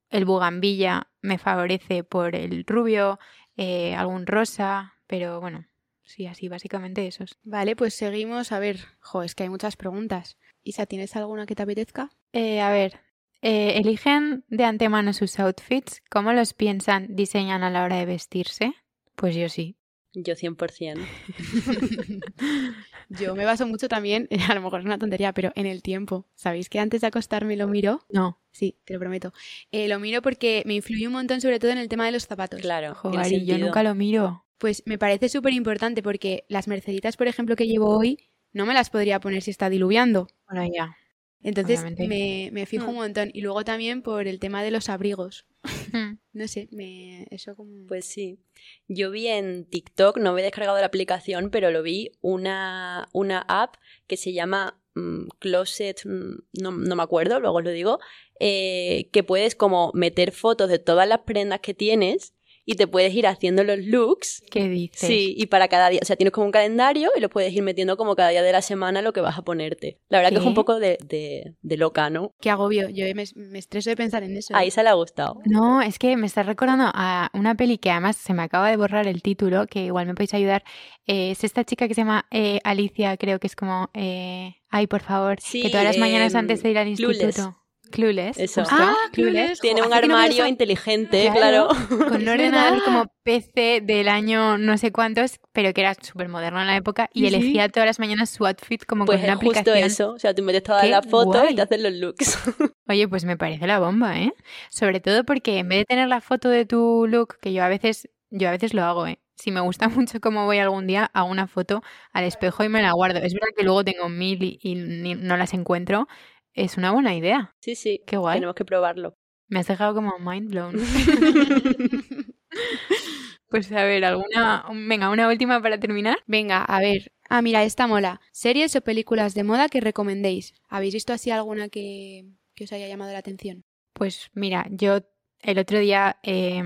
el bugambilla me favorece por el rubio, eh, algún rosa, pero bueno, sí, así básicamente esos. Vale, pues seguimos. A ver, jo, es que hay muchas preguntas. Isa, ¿tienes alguna que te apetezca? Eh, a ver, eh, ¿eligen de antemano sus outfits? ¿Cómo los piensan, diseñan a la hora de vestirse? Pues yo sí. Yo 100%. Yo me baso mucho también, a lo mejor es una tontería, pero en el tiempo. ¿Sabéis que antes de acostarme lo miro? No, Sí, te lo prometo. Eh, lo miro porque me influye un montón, sobre todo en el tema de los zapatos. Claro. joder, y yo nunca lo miro. Pues me parece súper importante porque las merceditas, por ejemplo, que llevo hoy, no me las podría poner si está diluviando. Bueno, ya. Entonces me, me fijo un Mm. montón. Y luego también por el tema de los abrigos. No sé, me, eso como... Pues sí. Yo vi en TikTok, no me he descargado la aplicación, pero lo vi una, una app que se llama mm, Closet, mm, no, no me acuerdo, luego os lo digo, eh, que puedes como meter fotos de todas las prendas que tienes y te puedes ir haciendo los looks. ¿Qué dices? Sí, y para cada día, o sea, tienes como un calendario y lo puedes ir metiendo como cada día de la semana lo que vas a ponerte. La verdad que es un poco de, de, de loca, ¿no? Qué agobio. Yo me, me estreso de pensar en eso. A Isa le ha gustado. No, es que me estás recordando a una peli que además se me acaba de borrar el título, que igual me podéis ayudar. Eh, es esta chica que se llama eh, Alicia, creo que es como... eh, ay, por favor, Sí, que todas las mañanas em, antes de ir al instituto. Clueless. Eso. Ah, Clueless. Tiene un no armario inteligente, claro. Claro. Con un ordenador como PC del año no sé cuántos, pero que era súper moderno en la época y Sí, elegía todas las mañanas su outfit como Pues con una justo aplicación. eso. O sea, tú metes todas Qué las fotos guay. y te haces los looks. Oye, pues me parece la bomba, ¿eh? Sobre todo porque en vez de tener la foto de tu look, que yo a veces, yo a veces lo hago, ¿eh? Si me gusta mucho cómo voy algún día, hago una foto al espejo y me la guardo. Es verdad que luego tengo mil y, y ni- no las encuentro. Es una buena idea. Sí, sí. Qué guay. Tenemos que probarlo. Me has dejado como mind blown. Pues a ver, alguna, venga, una última para terminar. Venga, a ver. Ah, mira, esta mola. Series o películas de moda que recomendéis. ¿Habéis visto así alguna que, que os haya llamado la atención? Pues mira, yo el otro día eh,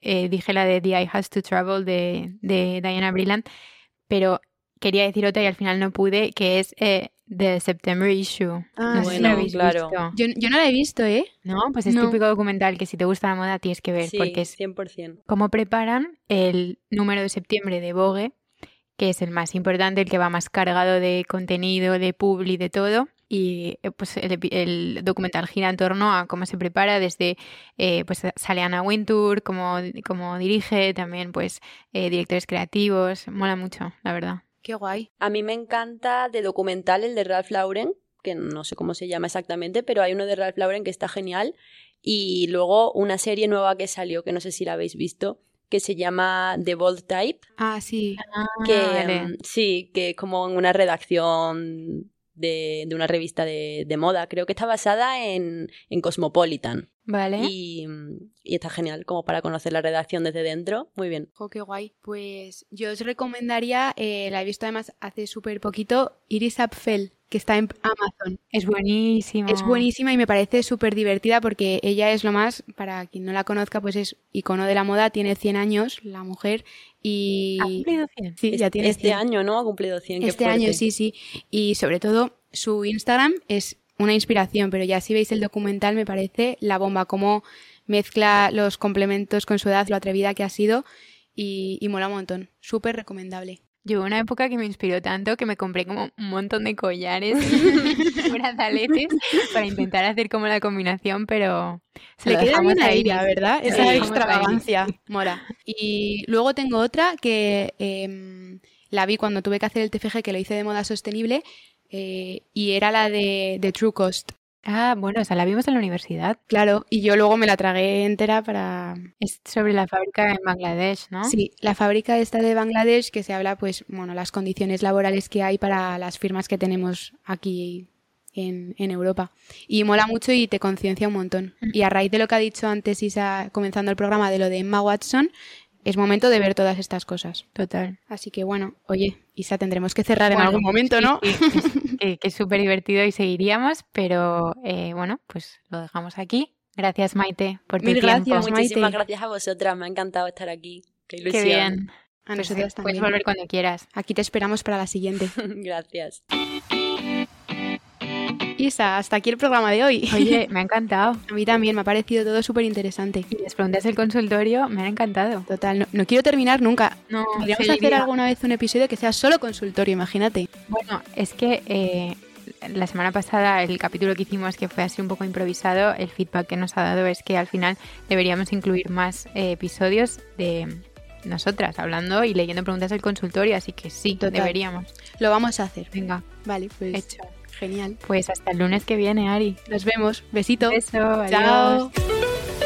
eh, dije la de The Eye Has to Travel de, de Diana Brilland, pero quería decir otra y al final no pude, que es eh, The September Issue. Ah, no sé si bueno, la habéis claro. visto. Yo, yo no la he visto, ¿eh? No, pues es No. típico documental que si te gusta la moda tienes que ver, Sí, porque es 100%. cómo preparan el número de septiembre de Vogue, que es el más importante, el que va más cargado de contenido, de publi, de todo. Y eh, pues el, epi- el documental gira en torno a cómo se prepara, desde eh, pues sale Anna Wintour, cómo, cómo dirige, también pues eh, directores creativos, mola mucho, la verdad. Qué guay. A mí me encanta de documental el de Ralph Lauren, que no sé cómo se llama exactamente, pero hay uno de Ralph Lauren que está genial. Y luego una serie nueva que salió, que no sé si la habéis visto, que se llama The Bold Type, Ah, sí. que vale. mm, sí, que es como en una redacción de, de una revista de, de moda. Creo que está basada en, en Cosmopolitan. Vale. Y, mm, y está genial, como para conocer la redacción desde dentro. Muy bien. Jo, qué guay. Pues yo os recomendaría, eh, la he visto además hace súper poquito, Iris Apfel, que está en Amazon. Es buenísimo. Es buenísima y me parece súper divertida porque ella es lo más, para quien no la conozca, pues es icono de la moda, tiene 100 años, la mujer, y... ¿Ha cumplido 100? Sí, ya tiene este 100. año, ¿no? Ha cumplido 100. qué Este año, sí, sí. Y sobre todo, su Instagram es una inspiración, pero ya si veis el documental me parece la bomba, cómo mezcla los complementos con su edad, lo atrevida que ha sido y, y mola un montón. Súper recomendable. Yo una época que me inspiró tanto que me compré como un montón de collares y brazaletes para intentar hacer como la combinación, pero se lo dejamos a Iris. ¿verdad? Sí, Esa extravagancia. Mola. Y luego tengo otra que em, la vi cuando tuve que hacer el TFG, que lo hice de moda sostenible, eh, y era la de, de True Cost. Ah, bueno, o sea, la vimos en la universidad. Claro, y yo luego me la tragué entera para... Es sobre la fábrica en Bangladesh, ¿no? Sí, la fábrica esta de Bangladesh que se habla, pues, bueno, las condiciones laborales que hay para las firmas que tenemos aquí en, en Europa. Y mola mucho y te conciencia un montón. Y a raíz de lo que ha dicho antes Isa, comenzando el programa, de lo de Emma Watson, es momento de ver todas estas cosas. Total. Así que bueno, oye, Isa, tendremos que cerrar en algún momento, ¿no? que, es súper divertido y seguiríamos, pero eh, bueno, pues lo dejamos aquí. Gracias, Maite, por tu Mil tiempo. gracias, Muchísimas gracias a vosotras, me ha encantado estar aquí. Qué ilusión. Qué bien. A pues nosotras también. Puedes volver cuando quieras. Aquí te esperamos para la siguiente. gracias. Isa, hasta aquí el programa de hoy. Oye, me ha encantado. A mí también, me ha parecido todo súper interesante. Y las preguntas del consultorio me han encantado. Total, no, quiero terminar nunca. No, Podríamos hacer alguna vez un episodio que sea solo consultorio, imagínate. Bueno, es que eh, la semana pasada el capítulo que hicimos, que fue así un poco improvisado, el feedback que nos ha dado es que al final deberíamos incluir más eh, episodios de nosotras hablando y leyendo preguntas del consultorio, así que sí, deberíamos. Lo vamos a hacer. Venga. Vale, pues. Hecho. Genial. Pues hasta el lunes que viene, Ari. Nos vemos. Besito. Beso, Chao. Adiós.